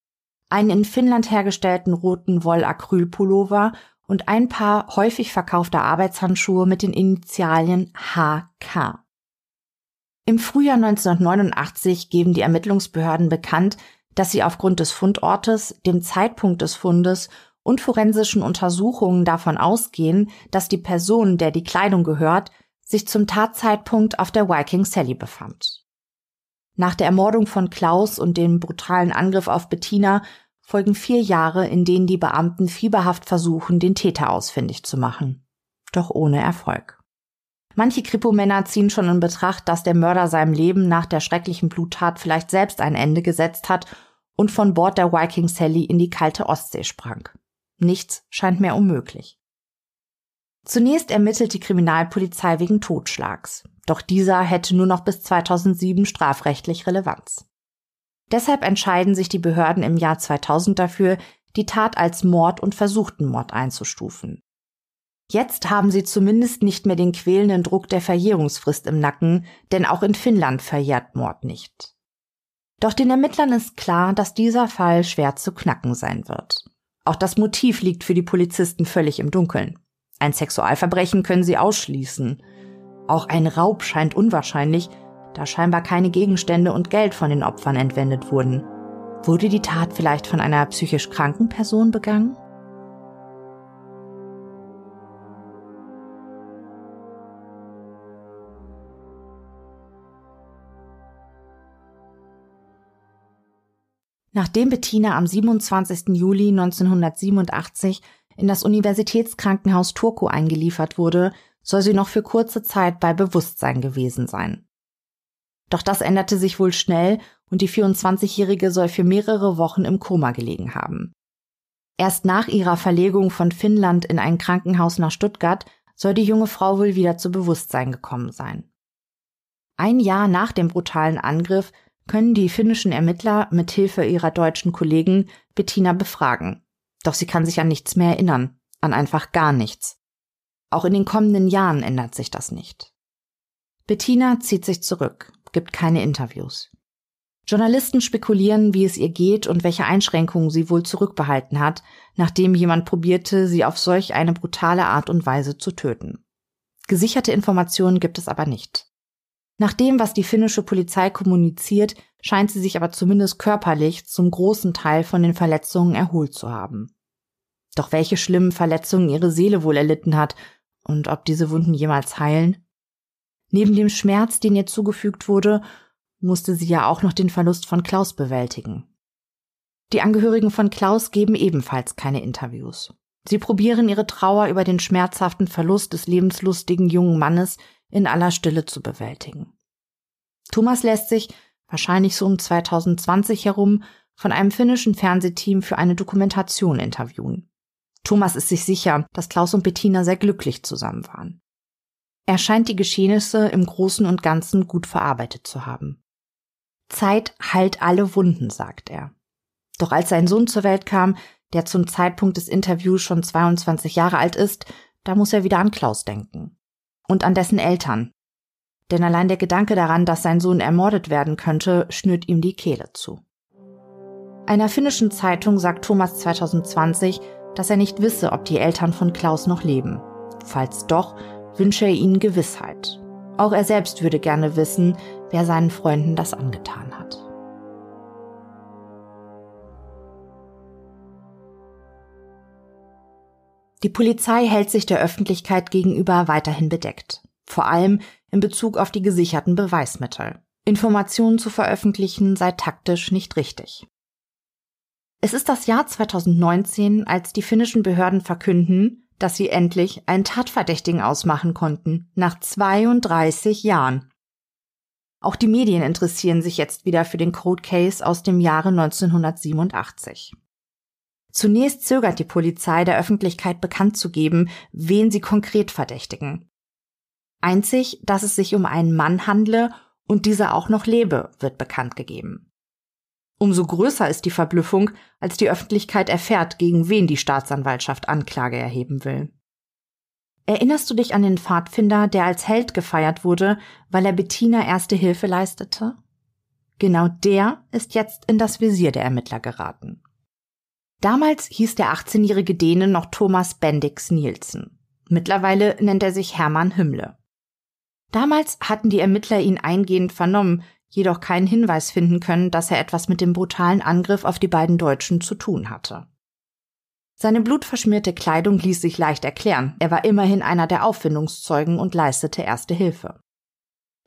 einen in Finnland hergestellten roten Wollacrylpullover und ein Paar häufig verkaufter Arbeitshandschuhe mit den Initialien HK. Im Frühjahr 1989 geben die Ermittlungsbehörden bekannt, dass sie aufgrund des Fundortes, dem Zeitpunkt des Fundes und forensischen Untersuchungen davon ausgehen, dass die Person, der die Kleidung gehört, sich zum Tatzeitpunkt auf der Viking Sally befand. Nach der Ermordung von Klaus und dem brutalen Angriff auf Bettina folgen vier Jahre, in denen die Beamten fieberhaft versuchen, den Täter ausfindig zu machen. Doch ohne Erfolg. Manche Kripo-Männer ziehen schon in Betracht, dass der Mörder seinem Leben nach der schrecklichen Bluttat vielleicht selbst ein Ende gesetzt hat und von Bord der Viking Sally in die kalte Ostsee sprang. Nichts scheint mehr unmöglich. Zunächst ermittelt die Kriminalpolizei wegen Totschlags, doch dieser hätte nur noch bis 2007 strafrechtlich Relevanz. Deshalb entscheiden sich die Behörden im Jahr 2000 dafür, die Tat als Mord und versuchten Mord einzustufen. Jetzt haben sie zumindest nicht mehr den quälenden Druck der Verjährungsfrist im Nacken, denn auch in Finnland verjährt Mord nicht. Doch den Ermittlern ist klar, dass dieser Fall schwer zu knacken sein wird. Auch das Motiv liegt für die Polizisten völlig im Dunkeln. Ein Sexualverbrechen können sie ausschließen. Auch ein Raub scheint unwahrscheinlich, da scheinbar keine Gegenstände und Geld von den Opfern entwendet wurden. Wurde die Tat vielleicht von einer psychisch kranken Person begangen? Nachdem Bettina am 27. Juli 1987 in das Universitätskrankenhaus Turku eingeliefert wurde, soll sie noch für kurze Zeit bei Bewusstsein gewesen sein. Doch das änderte sich wohl schnell und die 24-Jährige soll für mehrere Wochen im Koma gelegen haben. Erst nach ihrer Verlegung von Finnland in ein Krankenhaus nach Stuttgart soll die junge Frau wohl wieder zu Bewusstsein gekommen sein. Ein Jahr nach dem brutalen Angriff können die finnischen Ermittler mit Hilfe ihrer deutschen Kollegen Bettina befragen. Doch sie kann sich an nichts mehr erinnern, an einfach gar nichts. Auch in den kommenden Jahren ändert sich das nicht. Bettina zieht sich zurück, gibt keine Interviews. Journalisten spekulieren, wie es ihr geht und welche Einschränkungen sie wohl zurückbehalten hat, nachdem jemand probierte, sie auf solch eine brutale Art und Weise zu töten. Gesicherte Informationen gibt es aber nicht. Nach dem, was die finnische Polizei kommuniziert, scheint sie sich aber zumindest körperlich zum großen Teil von den Verletzungen erholt zu haben. Doch welche schlimmen Verletzungen ihre Seele wohl erlitten hat und ob diese Wunden jemals heilen? Neben dem Schmerz, den ihr zugefügt wurde, musste sie ja auch noch den Verlust von Klaus bewältigen. Die Angehörigen von Klaus geben ebenfalls keine Interviews. Sie probieren ihre Trauer über den schmerzhaften Verlust des lebenslustigen jungen Mannes in aller Stille zu bewältigen. Thomas lässt sich, wahrscheinlich so um 2020 herum, von einem finnischen Fernsehteam für eine Dokumentation interviewen. Thomas ist sich sicher, dass Klaus und Bettina sehr glücklich zusammen waren. Er scheint die Geschehnisse im Großen und Ganzen gut verarbeitet zu haben. Zeit heilt alle Wunden, sagt er. Doch als sein Sohn zur Welt kam, der zum Zeitpunkt des Interviews schon 22 Jahre alt ist, da muss er wieder an Klaus denken und an dessen Eltern. Denn allein der Gedanke daran, dass sein Sohn ermordet werden könnte, schnürt ihm die Kehle zu. Einer finnischen Zeitung sagt Thomas 2020, dass er nicht wisse, ob die Eltern von Klaus noch leben. Falls doch, wünsche er ihnen Gewissheit. Auch er selbst würde gerne wissen, wer seinen Freunden das angetan hat. Die Polizei hält sich der Öffentlichkeit gegenüber weiterhin bedeckt, vor allem in Bezug auf die gesicherten Beweismittel. Informationen zu veröffentlichen sei taktisch nicht richtig. Es ist das Jahr 2019, als die finnischen Behörden verkünden, dass sie endlich einen Tatverdächtigen ausmachen konnten, nach 32 Jahren. Auch die Medien interessieren sich jetzt wieder für den Code Case aus dem Jahre 1987. Zunächst zögert die Polizei der Öffentlichkeit bekannt zu geben, wen sie konkret verdächtigen. Einzig, dass es sich um einen Mann handle und dieser auch noch lebe, wird bekannt gegeben. Umso größer ist die Verblüffung, als die Öffentlichkeit erfährt, gegen wen die Staatsanwaltschaft Anklage erheben will. Erinnerst du dich an den Pfadfinder, der als Held gefeiert wurde, weil er Bettina erste Hilfe leistete? Genau der ist jetzt in das Visier der Ermittler geraten. Damals hieß der 18-jährige Däne noch Thomas Bendix Nielsen. Mittlerweile nennt er sich Hermann Hümmle. Damals hatten die Ermittler ihn eingehend vernommen, jedoch keinen Hinweis finden können, dass er etwas mit dem brutalen Angriff auf die beiden Deutschen zu tun hatte. Seine blutverschmierte Kleidung ließ sich leicht erklären. Er war immerhin einer der Auffindungszeugen und leistete erste Hilfe.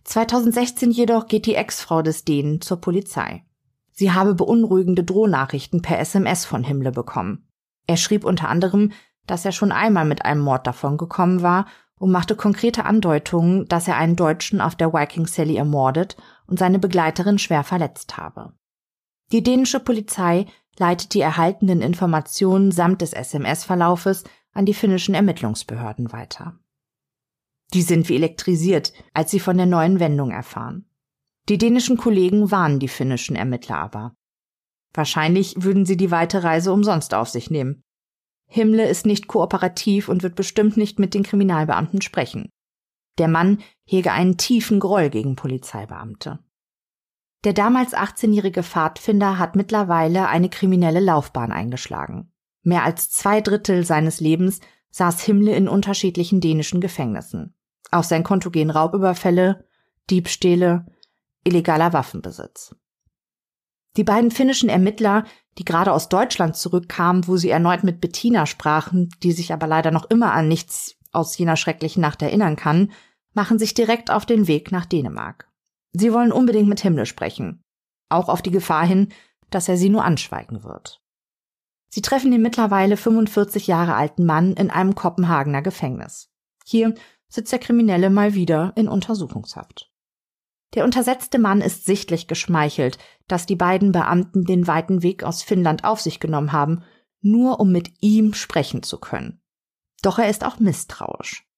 2016 jedoch geht die Ex-Frau des Dänen zur Polizei. Sie habe beunruhigende Drohnachrichten per SMS von Himmle bekommen. Er schrieb unter anderem, dass er schon einmal mit einem Mord davon gekommen war und machte konkrete Andeutungen, dass er einen Deutschen auf der Viking Sally ermordet und seine Begleiterin schwer verletzt habe. Die dänische Polizei leitet die erhaltenen Informationen samt des SMS-Verlaufes an die finnischen Ermittlungsbehörden weiter. Die sind wie elektrisiert, als sie von der neuen Wendung erfahren. Die dänischen Kollegen warnen die finnischen Ermittler aber. Wahrscheinlich würden sie die weite Reise umsonst auf sich nehmen. Himmle ist nicht kooperativ und wird bestimmt nicht mit den Kriminalbeamten sprechen. Der Mann hege einen tiefen Groll gegen Polizeibeamte. Der damals 18-jährige Pfadfinder hat mittlerweile eine kriminelle Laufbahn eingeschlagen. Mehr als zwei Drittel seines Lebens saß Himmle in unterschiedlichen dänischen Gefängnissen. Auf sein Konto gehen Raubüberfälle, Diebstähle, illegaler Waffenbesitz. Die beiden finnischen Ermittler, die gerade aus Deutschland zurückkamen, wo sie erneut mit Bettina sprachen, die sich aber leider noch immer an nichts aus jener schrecklichen Nacht erinnern kann, machen sich direkt auf den Weg nach Dänemark. Sie wollen unbedingt mit Himmler sprechen, auch auf die Gefahr hin, dass er sie nur anschweigen wird. Sie treffen den mittlerweile 45 Jahre alten Mann in einem Kopenhagener Gefängnis. Hier sitzt der Kriminelle mal wieder in Untersuchungshaft. Der untersetzte Mann ist sichtlich geschmeichelt, dass die beiden Beamten den weiten Weg aus Finnland auf sich genommen haben, nur um mit ihm sprechen zu können. Doch er ist auch misstrauisch.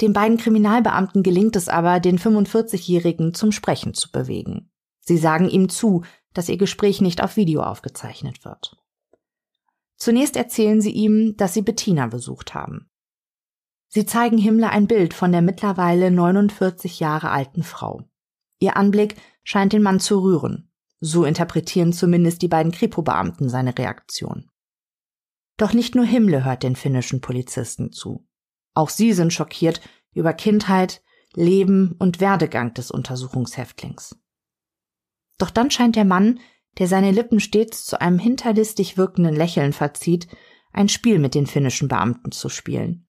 Den beiden Kriminalbeamten gelingt es aber, den 45-Jährigen zum Sprechen zu bewegen. Sie sagen ihm zu, dass ihr Gespräch nicht auf Video aufgezeichnet wird. Zunächst erzählen sie ihm, dass sie Bettina besucht haben. Sie zeigen Himmler ein Bild von der mittlerweile 49 Jahre alten Frau. Ihr Anblick scheint den Mann zu rühren. So interpretieren zumindest die beiden Kripo-Beamten seine Reaktion. Doch nicht nur Himmle hört den finnischen Polizisten zu. Auch sie sind schockiert über Kindheit, Leben und Werdegang des Untersuchungshäftlings. Doch dann scheint der Mann, der seine Lippen stets zu einem hinterlistig wirkenden Lächeln verzieht, ein Spiel mit den finnischen Beamten zu spielen.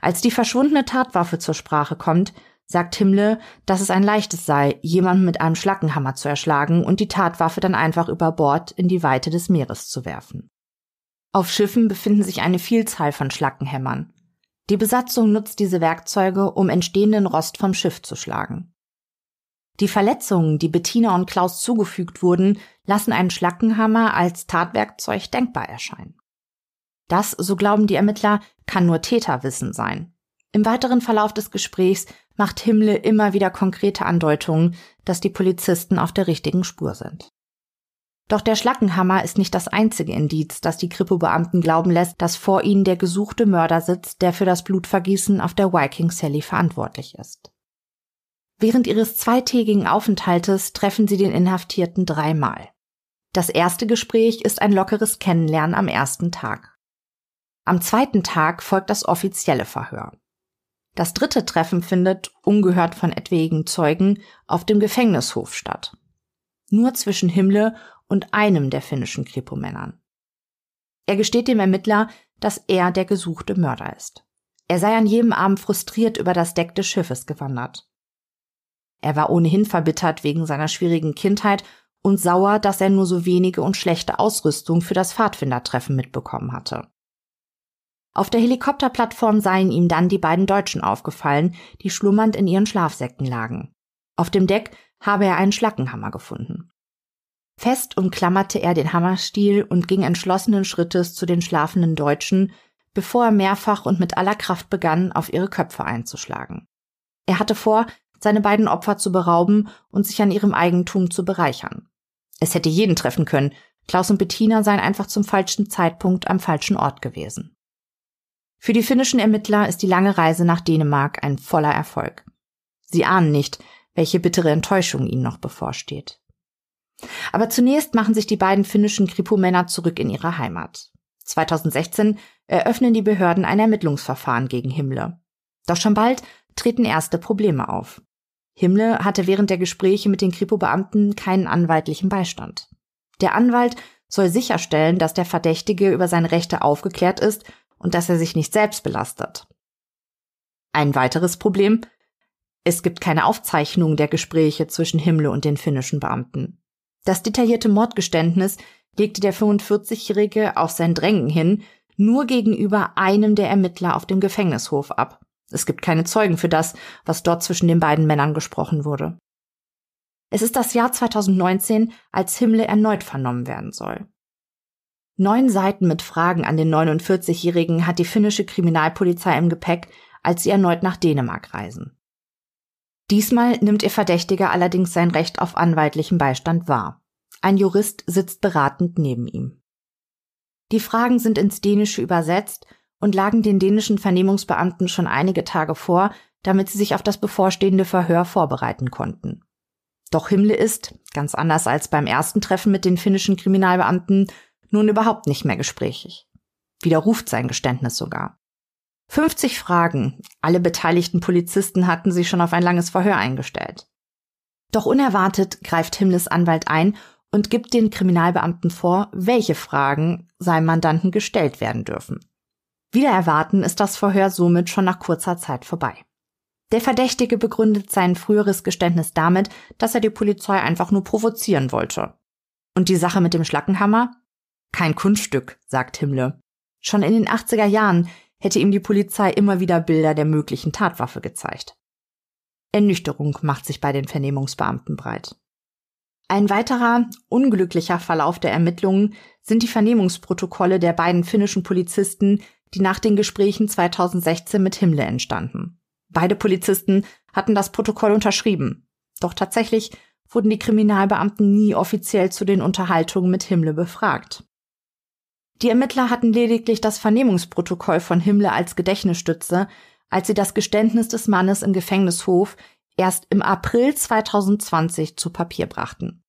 Als die verschwundene Tatwaffe zur Sprache kommt, sagt Himmle, dass es ein leichtes sei, jemanden mit einem Schlackenhammer zu erschlagen und die Tatwaffe dann einfach über Bord in die Weite des Meeres zu werfen. Auf Schiffen befinden sich eine Vielzahl von Schlackenhämmern. Die Besatzung nutzt diese Werkzeuge, um entstehenden Rost vom Schiff zu schlagen. Die Verletzungen, die Bettina und Klaus zugefügt wurden, lassen einen Schlackenhammer als Tatwerkzeug denkbar erscheinen. Das, so glauben die Ermittler, kann nur Täterwissen sein. Im weiteren Verlauf des Gesprächs macht Himmle immer wieder konkrete Andeutungen, dass die Polizisten auf der richtigen Spur sind. Doch der Schlackenhammer ist nicht das einzige Indiz, das die Kripo-Beamten glauben lässt, dass vor ihnen der gesuchte Mörder sitzt, der für das Blutvergießen auf der Viking Sally verantwortlich ist. Während ihres zweitägigen Aufenthaltes treffen sie den Inhaftierten dreimal. Das erste Gespräch ist ein lockeres Kennenlernen am ersten Tag. Am zweiten Tag folgt das offizielle Verhör. Das dritte Treffen findet, ungehört von etwaigen Zeugen, auf dem Gefängnishof statt. Nur zwischen Himmle und einem der finnischen Kripo-Männern. Er gesteht dem Ermittler, dass er der gesuchte Mörder ist. Er sei an jedem Abend frustriert über das Deck des Schiffes gewandert. Er war ohnehin verbittert wegen seiner schwierigen Kindheit und sauer, dass er nur so wenige und schlechte Ausrüstung für das Pfadfindertreffen mitbekommen hatte. Auf der Helikopterplattform seien ihm dann die beiden Deutschen aufgefallen, die schlummernd in ihren Schlafsäcken lagen. Auf dem Deck habe er einen Schlackenhammer gefunden. Fest umklammerte er den Hammerstiel und ging entschlossenen Schrittes zu den schlafenden Deutschen, bevor er mehrfach und mit aller Kraft begann, auf ihre Köpfe einzuschlagen. Er hatte vor, seine beiden Opfer zu berauben und sich an ihrem Eigentum zu bereichern. Es hätte jeden treffen können, Klaus und Bettina seien einfach zum falschen Zeitpunkt am falschen Ort gewesen. Für die finnischen Ermittler ist die lange Reise nach Dänemark ein voller Erfolg. Sie ahnen nicht, welche bittere Enttäuschung ihnen noch bevorsteht. Aber zunächst machen sich die beiden finnischen Kripo-Männer zurück in ihre Heimat. 2016 eröffnen die Behörden ein Ermittlungsverfahren gegen Himmler. Doch schon bald treten erste Probleme auf. Himmler hatte während der Gespräche mit den Kripo-Beamten keinen anwaltlichen Beistand. Der Anwalt soll sicherstellen, dass der Verdächtige über seine Rechte aufgeklärt ist und dass er sich nicht selbst belastet. Ein weiteres Problem, es gibt keine Aufzeichnung der Gespräche zwischen Himmler und den finnischen Beamten. Das detaillierte Mordgeständnis legte der 45-Jährige auf sein Drängen hin nur gegenüber einem der Ermittler auf dem Gefängnishof ab. Es gibt keine Zeugen für das, was dort zwischen den beiden Männern gesprochen wurde. Es ist das Jahr 2019, als Himmle erneut vernommen werden soll. Neun Seiten mit Fragen an den 49-Jährigen hat die finnische Kriminalpolizei im Gepäck, als sie erneut nach Dänemark reisen. Diesmal nimmt ihr Verdächtiger allerdings sein Recht auf anwaltlichen Beistand wahr. Ein Jurist sitzt beratend neben ihm. Die Fragen sind ins Dänische übersetzt und lagen den dänischen Vernehmungsbeamten schon einige Tage vor, damit sie sich auf das bevorstehende Verhör vorbereiten konnten. Doch Himmle ist, ganz anders als beim ersten Treffen mit den finnischen Kriminalbeamten, nun überhaupt nicht mehr gesprächig. Widerruft sein Geständnis sogar. 50 Fragen, alle beteiligten Polizisten hatten sich schon auf ein langes Verhör eingestellt. Doch unerwartet greift Himmles Anwalt ein und gibt den Kriminalbeamten vor, welche Fragen seinem Mandanten gestellt werden dürfen. Wieder erwarten ist das Verhör somit schon nach kurzer Zeit vorbei. Der Verdächtige begründet sein früheres Geständnis damit, dass er die Polizei einfach nur provozieren wollte. Und die Sache mit dem Schlackenhammer? Kein Kunststück, sagt Himmle. Schon in den 80er Jahren hätte ihm die Polizei immer wieder Bilder der möglichen Tatwaffe gezeigt. Ernüchterung macht sich bei den Vernehmungsbeamten breit. Ein weiterer unglücklicher Verlauf der Ermittlungen sind die Vernehmungsprotokolle der beiden finnischen Polizisten, die nach den Gesprächen 2016 mit Himmle entstanden. Beide Polizisten hatten das Protokoll unterschrieben. Doch tatsächlich wurden die Kriminalbeamten nie offiziell zu den Unterhaltungen mit Himmle befragt. Die Ermittler hatten lediglich das Vernehmungsprotokoll von Himmle als Gedächtnisstütze, als sie das Geständnis des Mannes im Gefängnishof erst im April 2020 zu Papier brachten.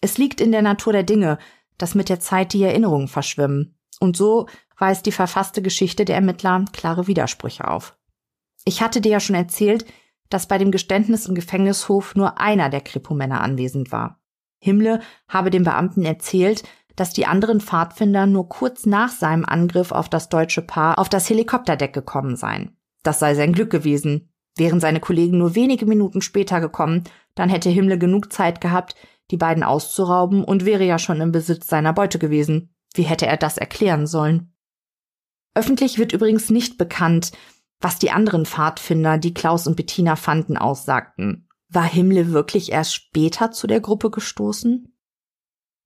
Es liegt in der Natur der Dinge, dass mit der Zeit die Erinnerungen verschwimmen. Und so weist die verfasste Geschichte der Ermittler klare Widersprüche auf. Ich hatte dir ja schon erzählt, dass bei dem Geständnis im Gefängnishof nur einer der Kripo-Männer anwesend war. Himmle habe dem Beamten erzählt, dass die anderen Pfadfinder nur kurz nach seinem Angriff auf das deutsche Paar auf das Helikopterdeck gekommen seien. Das sei sein Glück gewesen. Wären seine Kollegen nur wenige Minuten später gekommen, dann hätte Himmle genug Zeit gehabt, die beiden auszurauben und wäre ja schon im Besitz seiner Beute gewesen. Wie hätte er das erklären sollen? Öffentlich wird übrigens nicht bekannt, was die anderen Pfadfinder, die Klaus und Bettina fanden, aussagten. War Himmle wirklich erst später zu der Gruppe gestoßen?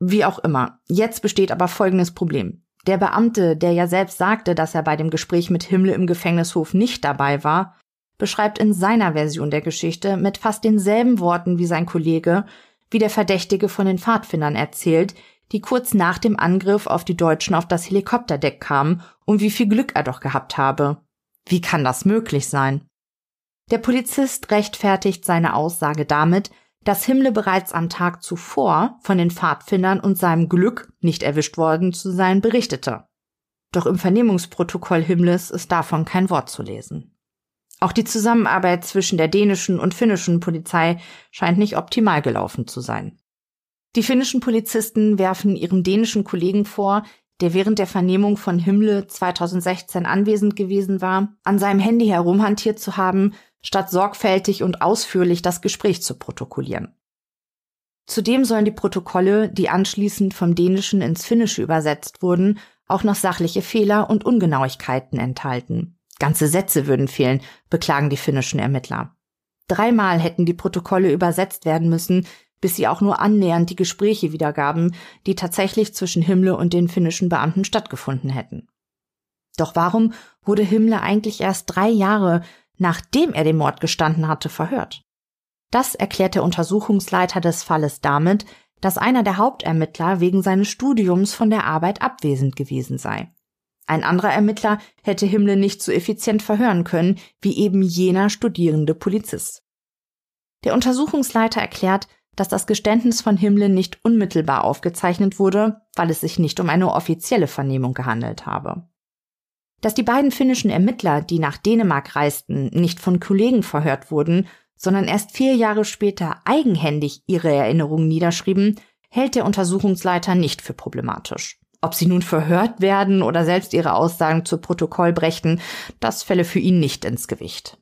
Wie auch immer. Jetzt besteht aber folgendes Problem. Der Beamte, der ja selbst sagte, dass er bei dem Gespräch mit Himmle im Gefängnishof nicht dabei war, beschreibt in seiner Version der Geschichte mit fast denselben Worten wie sein Kollege, wie der Verdächtige von den Pfadfindern erzählt, die kurz nach dem Angriff auf die Deutschen auf das Helikopterdeck kamen und wie viel Glück er doch gehabt habe. Wie kann das möglich sein? Der Polizist rechtfertigt seine Aussage damit, dass Himmle bereits am Tag zuvor von den Pfadfindern und seinem Glück, nicht erwischt worden zu sein, berichtete. Doch im Vernehmungsprotokoll Himmles ist davon kein Wort zu lesen. Auch die Zusammenarbeit zwischen der dänischen und finnischen Polizei scheint nicht optimal gelaufen zu sein. Die finnischen Polizisten werfen ihrem dänischen Kollegen vor, der während der Vernehmung von Himmle 2016 anwesend gewesen war, an seinem Handy herumhantiert zu haben, statt sorgfältig und ausführlich das Gespräch zu protokollieren. Zudem sollen die Protokolle, die anschließend vom Dänischen ins Finnische übersetzt wurden, auch noch sachliche Fehler und Ungenauigkeiten enthalten. Ganze Sätze würden fehlen, beklagen die finnischen Ermittler. Dreimal hätten die Protokolle übersetzt werden müssen, bis sie auch nur annähernd die Gespräche wiedergaben, die tatsächlich zwischen Himmler und den finnischen Beamten stattgefunden hätten. Doch warum wurde Himmler eigentlich erst drei Jahre, nachdem er den Mord gestanden hatte, verhört? Das erklärt der Untersuchungsleiter des Falles damit, dass einer der Hauptermittler wegen seines Studiums von der Arbeit abwesend gewesen sei. Ein anderer Ermittler hätte Himmler nicht so effizient verhören können wie eben jener studierende Polizist. Der Untersuchungsleiter erklärt, dass das Geständnis von Himmler nicht unmittelbar aufgezeichnet wurde, weil es sich nicht um eine offizielle Vernehmung gehandelt habe. Dass die beiden finnischen Ermittler, die nach Dänemark reisten, nicht von Kollegen verhört wurden, sondern erst vier Jahre später eigenhändig ihre Erinnerungen niederschrieben, hält der Untersuchungsleiter nicht für problematisch. Ob sie nun verhört werden oder selbst ihre Aussagen zu Protokoll brächten, das fälle für ihn nicht ins Gewicht.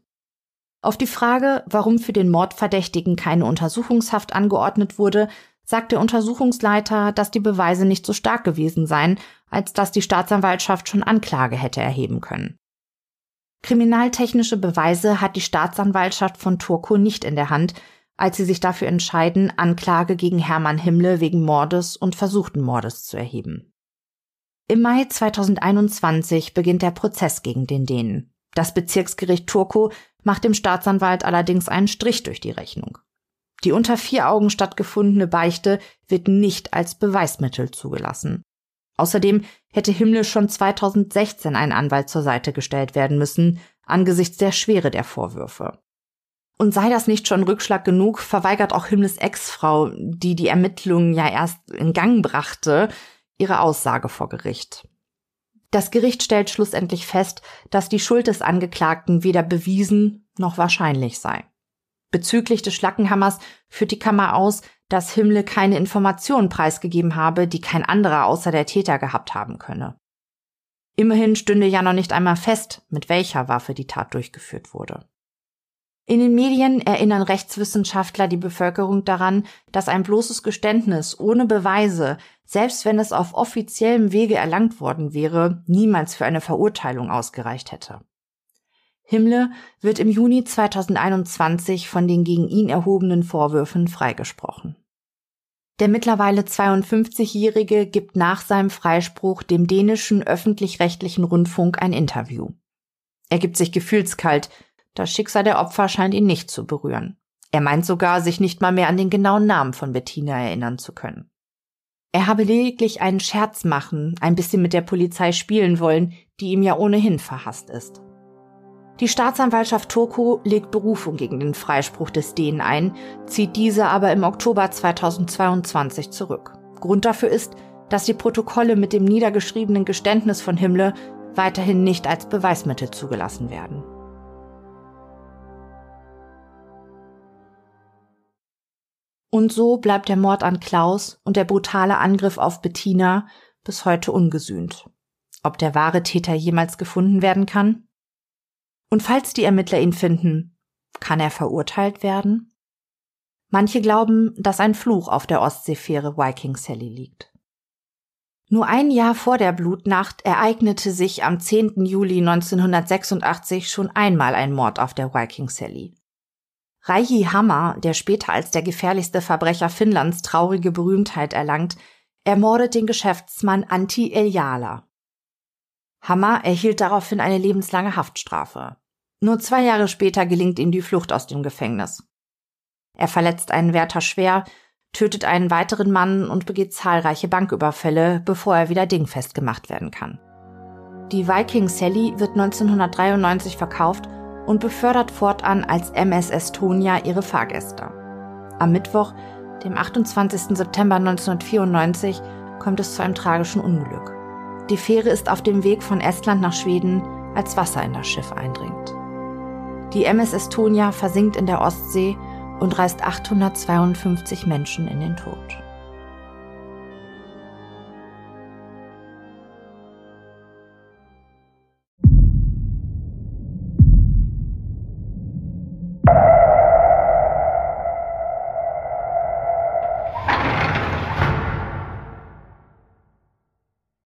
Auf die Frage, warum für den Mordverdächtigen keine Untersuchungshaft angeordnet wurde, sagt der Untersuchungsleiter, dass die Beweise nicht so stark gewesen seien, als dass die Staatsanwaltschaft schon Anklage hätte erheben können. Kriminaltechnische Beweise hat die Staatsanwaltschaft von Turku nicht in der Hand, als sie sich dafür entscheiden, Anklage gegen Hermann Himmle wegen Mordes und versuchten Mordes zu erheben. Im Mai 2021 beginnt der Prozess gegen den Dänen. Das Bezirksgericht Turku macht dem Staatsanwalt allerdings einen Strich durch die Rechnung. Die unter vier Augen stattgefundene Beichte wird nicht als Beweismittel zugelassen. Außerdem hätte Himmler schon 2016 ein Anwalt zur Seite gestellt werden müssen, angesichts der Schwere der Vorwürfe. Und sei das nicht schon Rückschlag genug, verweigert auch Himmlers Ex-Frau, die die Ermittlungen ja erst in Gang brachte, ihre Aussage vor Gericht. Das Gericht stellt schlussendlich fest, dass die Schuld des Angeklagten weder bewiesen noch wahrscheinlich sei. Bezüglich des Schlackenhammers führt die Kammer aus, dass Himmle keine Informationen preisgegeben habe, die kein anderer außer der Täter gehabt haben könne. Immerhin stünde ja noch nicht einmal fest, mit welcher Waffe die Tat durchgeführt wurde. In den Medien erinnern Rechtswissenschaftler die Bevölkerung daran, dass ein bloßes Geständnis ohne Beweise, selbst wenn es auf offiziellem Wege erlangt worden wäre, niemals für eine Verurteilung ausgereicht hätte. Himmle wird im Juni 2021 von den gegen ihn erhobenen Vorwürfen freigesprochen. Der mittlerweile 52-Jährige gibt nach seinem Freispruch dem dänischen öffentlich-rechtlichen Rundfunk ein Interview. Er gibt sich gefühlskalt, das Schicksal der Opfer scheint ihn nicht zu berühren. Er meint sogar, sich nicht mal mehr an den genauen Namen von Bettina erinnern zu können. Er habe lediglich einen Scherz machen, ein bisschen mit der Polizei spielen wollen, die ihm ja ohnehin verhasst ist. Die Staatsanwaltschaft Turku legt Berufung gegen den Freispruch des Dänen ein, zieht diese aber im Oktober 2022 zurück. Grund dafür ist, dass die Protokolle mit dem niedergeschriebenen Geständnis von Himmler weiterhin nicht als Beweismittel zugelassen werden. Und so bleibt der Mord an Klaus und der brutale Angriff auf Bettina bis heute ungesühnt. Ob der wahre Täter jemals gefunden werden kann? Und falls die Ermittler ihn finden, kann er verurteilt werden? Manche glauben, dass ein Fluch auf der Ostseefähre Viking Sally liegt. Nur ein Jahr vor der Blutnacht ereignete sich am 10. Juli 1986 schon einmal ein Mord auf der Viking Sally. Reihi Hammer, der später als der gefährlichste Verbrecher Finnlands traurige Berühmtheit erlangt, ermordet den Geschäftsmann Antti Eljala. Hammer erhielt daraufhin eine lebenslange Haftstrafe. Nur zwei Jahre später gelingt ihm die Flucht aus dem Gefängnis. Er verletzt einen Wärter schwer, tötet einen weiteren Mann und begeht zahlreiche Banküberfälle, bevor er wieder dingfest gemacht werden kann. Die Viking Sally wird 1993 verkauft und befördert fortan als MS Estonia ihre Fahrgäste. Am Mittwoch, dem 28. September 1994, kommt es zu einem tragischen Unglück. Die Fähre ist auf dem Weg von Estland nach Schweden, als Wasser in das Schiff eindringt. Die MS Estonia versinkt in der Ostsee und reißt 852 Menschen in den Tod.